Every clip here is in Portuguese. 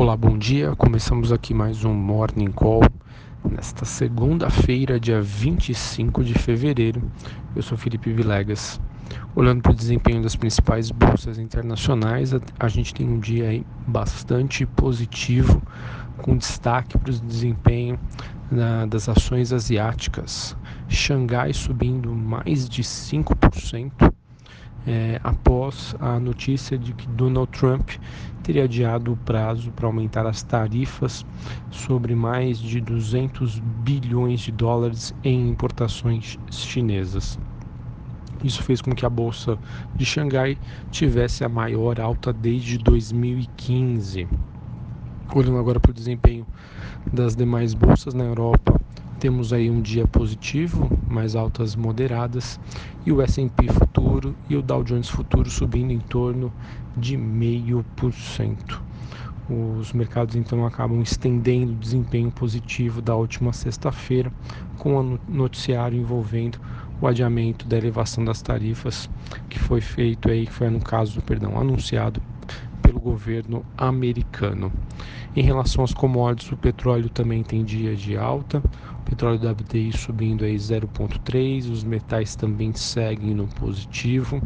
Olá, bom dia. Começamos aqui mais um Morning Call nesta segunda-feira, dia 25 de fevereiro. Eu sou Felipe Vilegas. Olhando para o desempenho das principais bolsas internacionais, a gente tem um dia bastante positivo, com destaque para o desempenho na, das ações asiáticas. Xangai subindo mais de 5%, é, após a notícia de que Donald Trump teria adiado o prazo para aumentar as tarifas sobre mais de 200 bilhões de dólares em importações chinesas. Isso fez com que a bolsa de Xangai tivesse a maior alta desde 2015. Olhando agora para o desempenho das demais bolsas na Europa, temos aí um dia positivo, mais altas moderadas, e o S&P futuro e o Dow Jones futuro subindo em torno de 0,5%. Os mercados então acabam estendendo o desempenho positivo da última sexta-feira com o noticiário envolvendo o adiamento da elevação das tarifas que foi feito aí, que foi no caso, perdão, anunciado pelo governo americano. Em relação às commodities, o petróleo também tem dia de alta, o petróleo WTI subindo aí 0,3, os metais também seguem no positivo.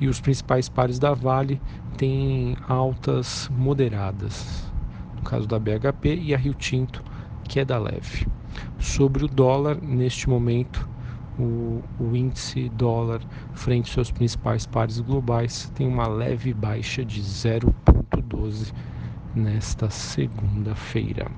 E os principais pares da Vale têm altas moderadas, no caso da BHP e a Rio Tinto, que é leve. Sobre o dólar, neste momento, o, o, índice dólar frente aos seus principais pares globais tem uma leve baixa de 0,12 nesta segunda-feira.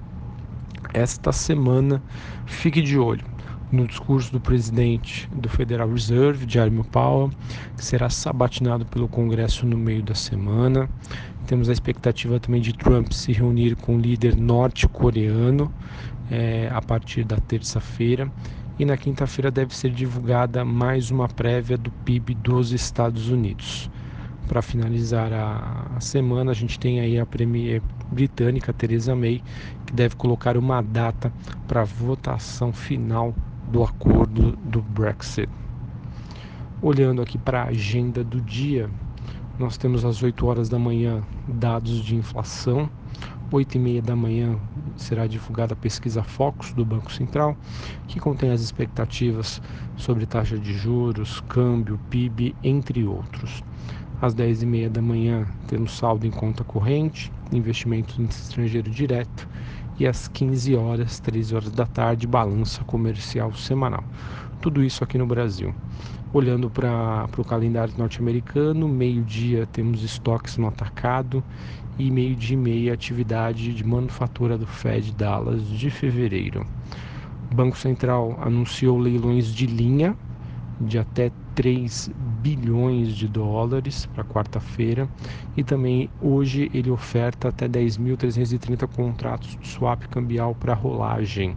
Esta semana, fique de olho no discurso do presidente do Federal Reserve, Jeremy Powell, que será sabatinado pelo Congresso no meio da semana. Temos a expectativa também de Trump se reunir com o líder norte-coreano é, a partir da terça-feira. E na quinta-feira deve ser divulgada mais uma prévia do PIB dos Estados Unidos para finalizar a, a, semana, a gente tem aí a Premier britânica Theresa May, que deve colocar uma data para a votação final do acordo do Brexit. Olhando aqui para a agenda do dia, nós temos às 8 horas da manhã dados de inflação, 8 e meia da manhã será divulgada a pesquisa Focus do Banco Central, que contém as expectativas sobre taxa de juros, câmbio, PIB, entre outros. Às 10h30 da manhã temos saldo em conta corrente, investimento no estrangeiro direto e às 15 horas, 13 horas da tarde, balança comercial semanal. Tudo isso aqui no Brasil. Olhando para o calendário norte-americano, meio-dia temos estoques no atacado e meio-dia e meia atividade de manufatura do Fed Dallas de fevereiro. O Banco Central anunciou leilões de linha de até 3 bilhões de dólares para quarta-feira e também hoje ele oferta até 10.330 contratos de swap cambial para rolagem.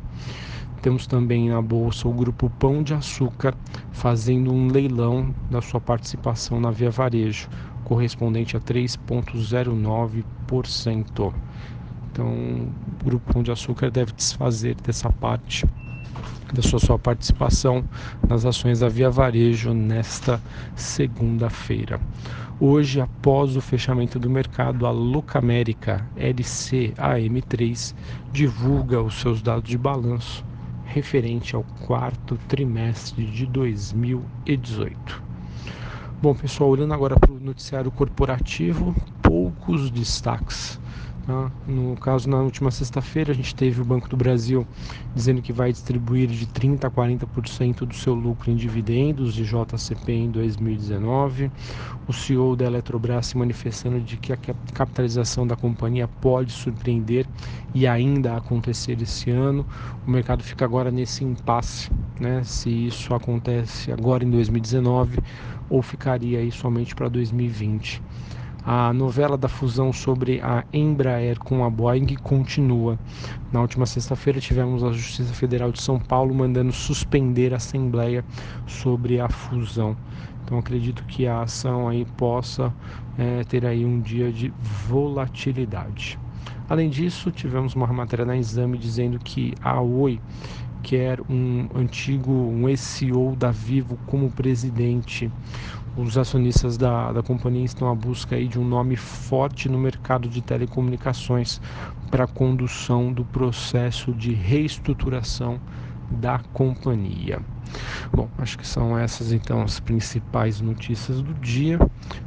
Temos também na bolsa o grupo Pão de Açúcar fazendo um leilão da sua participação na Via Varejo, correspondente a 3,09%. Então, o grupo Pão de Açúcar deve desfazer dessa parte da sua, sua participação nas ações da Via Varejo nesta segunda-feira. Hoje, após o fechamento do mercado, a Locamérica LCAM3 divulga os seus dados de balanço referente ao quarto trimestre de 2018. Bom, pessoal, olhando agora para o noticiário corporativo, poucos destaques? No caso, na última sexta-feira, a gente teve o Banco do Brasil dizendo que vai distribuir de 30% a 40% do seu lucro em dividendos de JCP em 2019. O CEO da Eletrobras se manifestando de que a capitalização da companhia pode surpreender e ainda acontecer esse ano. O mercado fica agora nesse impasse, né? se isso acontece agora em 2019 ou ficaria aí somente para 2020. A novela da fusão sobre a Embraer com a Boeing continua. Na última sexta-feira tivemos a Justiça Federal de São Paulo mandando suspender a assembleia sobre a fusão. Então acredito que a ação aí possa é, ter aí um dia de volatilidade. Além disso, tivemos uma matéria na Exame dizendo que a Oi quer um antigo, um CEO da Vivo como presidente. os acionistas da, da companhia estão à busca aí de um nome forte no mercado de telecomunicações para a condução do processo de reestruturação da companhia. Bom, acho que são essas então as principais notícias do dia.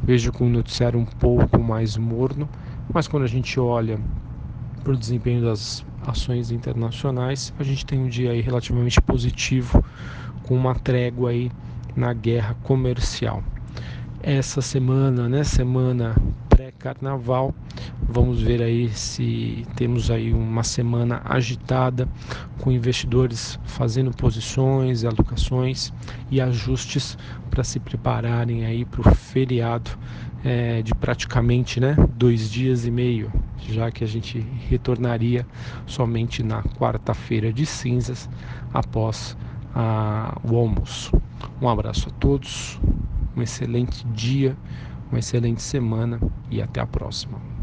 Vejo com o noticiário um pouco mais morno, mas quando a gente olha para o desempenho das ações internacionais, a gente tem um dia aí relativamente positivo, com uma trégua aí na guerra comercial. Essa semana, né, semana pré-carnaval, vamos ver aí se temos aí uma semana agitada com investidores fazendo posições, alocações e ajustes para se prepararem aí para o feriado é, de praticamente né, dois dias e meio, já que a gente retornaria somente na quarta-feira de cinzas após a, o almoço. Um abraço a todos, um excelente dia, uma excelente semana e até a próxima.